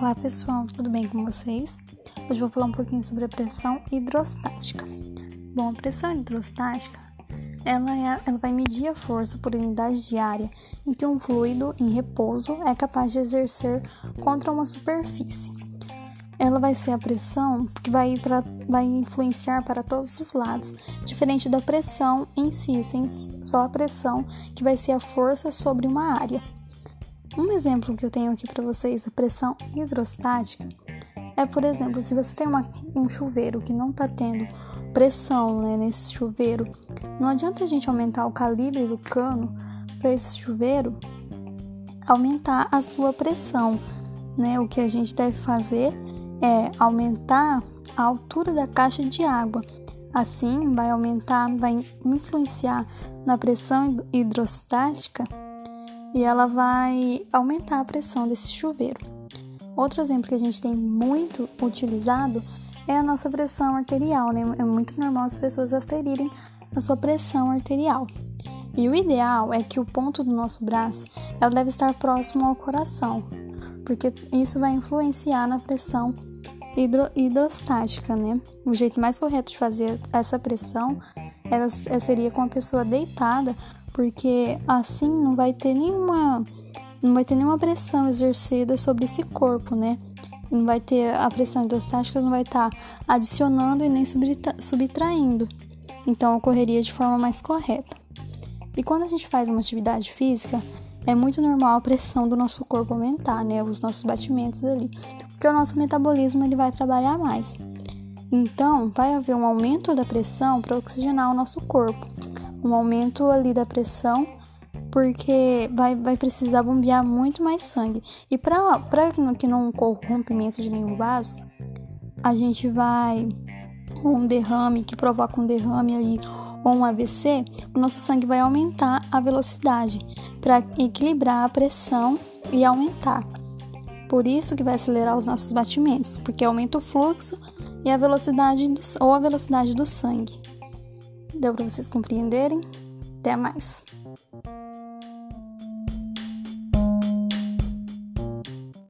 Olá pessoal, tudo bem com vocês? Hoje vou falar um pouquinho sobre a pressão hidrostática. Bom, a pressão hidrostática ela, é, ela vai medir a força por unidade de área em que um fluido em repouso é capaz de exercer contra uma superfície. Ela vai ser a pressão que vai, pra, vai influenciar para todos os lados, diferente da pressão em si, sem só a pressão que vai ser a força sobre uma área. Um exemplo que eu tenho aqui para vocês, a pressão hidrostática, é, por exemplo, se você tem uma, um chuveiro que não está tendo pressão né, nesse chuveiro, não adianta a gente aumentar o calibre do cano para esse chuveiro aumentar a sua pressão. Né? O que a gente deve fazer é aumentar a altura da caixa de água. Assim, vai aumentar, vai influenciar na pressão hidrostática e ela vai aumentar a pressão desse chuveiro. Outro exemplo que a gente tem muito utilizado é a nossa pressão arterial, né? É muito normal as pessoas aferirem a sua pressão arterial. E o ideal é que o ponto do nosso braço ela deve estar próximo ao coração, porque isso vai influenciar na pressão hidro, hidrostática, né? O jeito mais correto de fazer essa pressão ela, seria com a pessoa deitada porque assim não vai ter nenhuma não vai ter nenhuma pressão exercida sobre esse corpo, né? Não vai ter a pressão hidrostática não vai estar tá adicionando e nem subtraindo. Então ocorreria de forma mais correta. E quando a gente faz uma atividade física, é muito normal a pressão do nosso corpo aumentar, né? Os nossos batimentos ali, porque o nosso metabolismo ele vai trabalhar mais. Então, vai haver um aumento da pressão para oxigenar o nosso corpo um aumento ali da pressão, porque vai, vai precisar bombear muito mais sangue. E para que não ocorra rompimento de nenhum vaso, a gente vai um derrame que provoca um derrame aí ou um AVC, o nosso sangue vai aumentar a velocidade para equilibrar a pressão e aumentar. Por isso que vai acelerar os nossos batimentos, porque aumenta o fluxo e a velocidade do, ou a velocidade do sangue. Deu para vocês compreenderem? Até mais!